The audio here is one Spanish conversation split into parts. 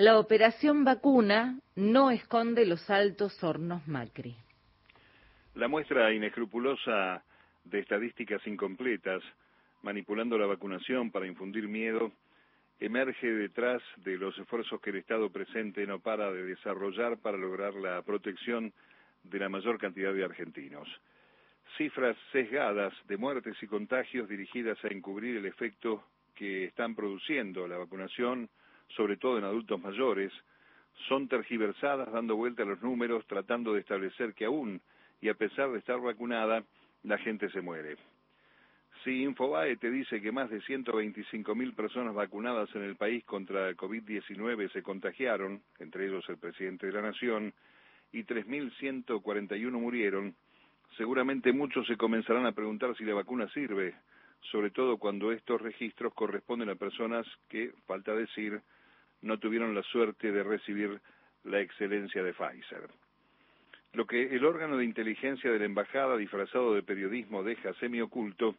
La operación vacuna no esconde los altos hornos Macri. La muestra inescrupulosa de estadísticas incompletas, manipulando la vacunación para infundir miedo, emerge detrás de los esfuerzos que el Estado presente no para de desarrollar para lograr la protección de la mayor cantidad de argentinos. Cifras sesgadas de muertes y contagios dirigidas a encubrir el efecto que están produciendo la vacunación, sobre todo en adultos mayores, son tergiversadas dando vuelta a los números tratando de establecer que aún y a pesar de estar vacunada, la gente se muere. Si Infobae te dice que más de 125.000 personas vacunadas en el país contra el COVID-19 se contagiaron, entre ellos el presidente de la Nación, y 3.141 murieron, seguramente muchos se comenzarán a preguntar si la vacuna sirve, sobre todo cuando estos registros corresponden a personas que, falta decir, no tuvieron la suerte de recibir la excelencia de Pfizer. Lo que el órgano de inteligencia de la embajada disfrazado de periodismo deja semioculto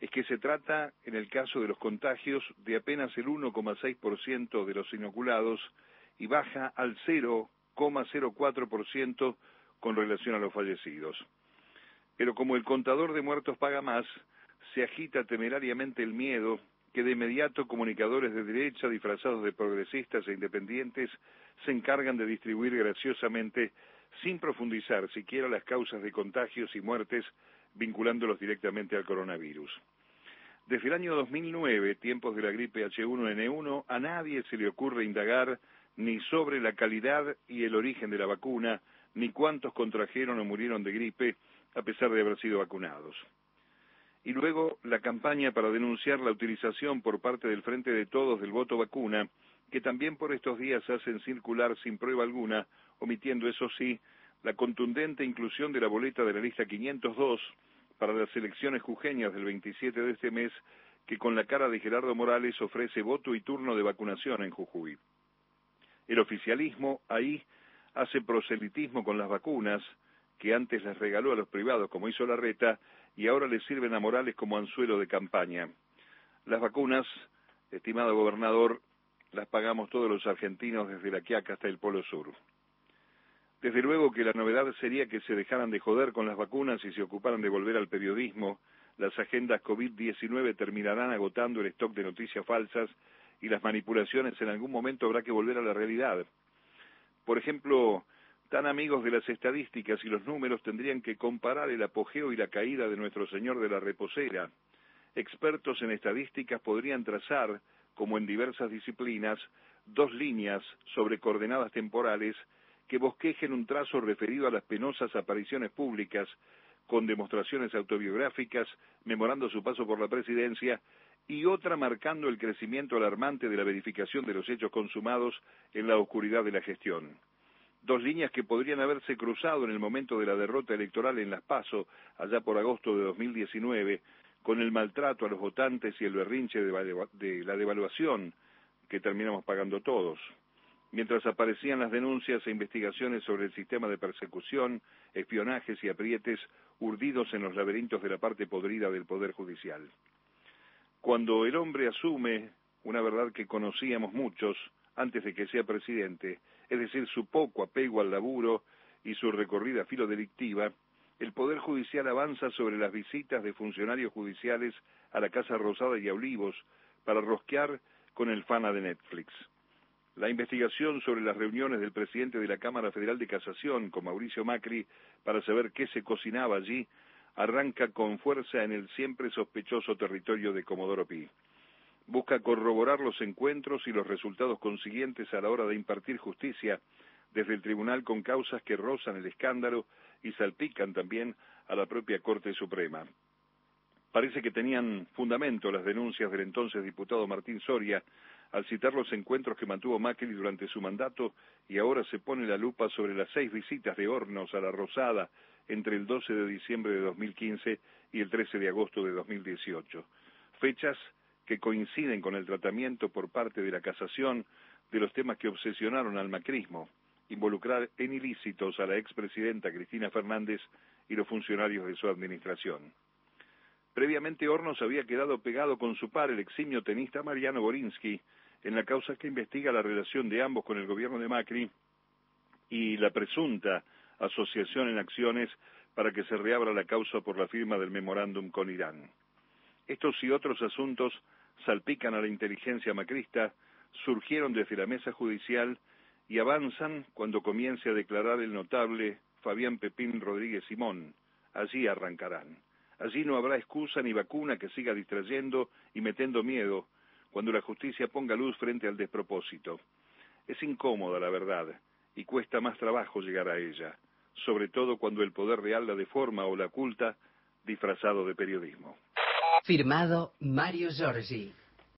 es que se trata, en el caso de los contagios, de apenas el 1,6% de los inoculados y baja al 0,04% con relación a los fallecidos. Pero como el contador de muertos paga más, se agita temerariamente el miedo que de inmediato comunicadores de derecha disfrazados de progresistas e independientes se encargan de distribuir graciosamente sin profundizar siquiera las causas de contagios y muertes vinculándolos directamente al coronavirus. Desde el año 2009, tiempos de la gripe H1N1, a nadie se le ocurre indagar ni sobre la calidad y el origen de la vacuna, ni cuántos contrajeron o murieron de gripe a pesar de haber sido vacunados. Y luego la campaña para denunciar la utilización por parte del Frente de Todos del voto vacuna, que también por estos días hacen circular sin prueba alguna, omitiendo eso sí, la contundente inclusión de la boleta de la lista 502 para las elecciones jujeñas del 27 de este mes, que con la cara de Gerardo Morales ofrece voto y turno de vacunación en Jujuy. El oficialismo ahí hace proselitismo con las vacunas, que antes las regaló a los privados como hizo la reta, y ahora le sirven a Morales como anzuelo de campaña. Las vacunas, estimado gobernador, las pagamos todos los argentinos desde la Quiaca hasta el Polo Sur. Desde luego que la novedad sería que se dejaran de joder con las vacunas y se ocuparan de volver al periodismo. Las agendas COVID-19 terminarán agotando el stock de noticias falsas y las manipulaciones en algún momento habrá que volver a la realidad. Por ejemplo, tan amigos de las estadísticas y los números tendrían que comparar el apogeo y la caída de nuestro señor de la reposera. Expertos en estadísticas podrían trazar, como en diversas disciplinas, dos líneas sobre coordenadas temporales que bosquejen un trazo referido a las penosas apariciones públicas con demostraciones autobiográficas, memorando su paso por la presidencia, y otra marcando el crecimiento alarmante de la verificación de los hechos consumados en la oscuridad de la gestión. Dos líneas que podrían haberse cruzado en el momento de la derrota electoral en Las Paso, allá por agosto de 2019, con el maltrato a los votantes y el berrinche de la devaluación que terminamos pagando todos mientras aparecían las denuncias e investigaciones sobre el sistema de persecución, espionajes y aprietes urdidos en los laberintos de la parte podrida del Poder Judicial. Cuando el hombre asume una verdad que conocíamos muchos antes de que sea presidente, es decir, su poco apego al laburo y su recorrida filo delictiva, el Poder Judicial avanza sobre las visitas de funcionarios judiciales a la Casa Rosada y a Olivos para rosquear con el fana de Netflix. La investigación sobre las reuniones del presidente de la Cámara Federal de Casación con Mauricio Macri para saber qué se cocinaba allí arranca con fuerza en el siempre sospechoso territorio de Comodoro Pi. Busca corroborar los encuentros y los resultados consiguientes a la hora de impartir justicia desde el tribunal con causas que rozan el escándalo y salpican también a la propia Corte Suprema. Parece que tenían fundamento las denuncias del entonces diputado Martín Soria al citar los encuentros que mantuvo Macri durante su mandato y ahora se pone la lupa sobre las seis visitas de Hornos a la Rosada entre el 12 de diciembre de 2015 y el 13 de agosto de 2018. Fechas que coinciden con el tratamiento por parte de la casación de los temas que obsesionaron al macrismo, involucrar en ilícitos a la expresidenta Cristina Fernández y los funcionarios de su administración. Previamente Hornos había quedado pegado con su par, el eximio tenista Mariano Borinsky, en la causa que investiga la relación de ambos con el gobierno de Macri y la presunta asociación en acciones para que se reabra la causa por la firma del memorándum con Irán. Estos y otros asuntos salpican a la inteligencia macrista, surgieron desde la mesa judicial y avanzan cuando comience a declarar el notable Fabián Pepín Rodríguez Simón. Allí arrancarán. Allí no habrá excusa ni vacuna que siga distrayendo y metiendo miedo cuando la justicia ponga luz frente al despropósito. Es incómoda la verdad y cuesta más trabajo llegar a ella, sobre todo cuando el poder real la deforma o la oculta disfrazado de periodismo. Firmado Mario Giorgi.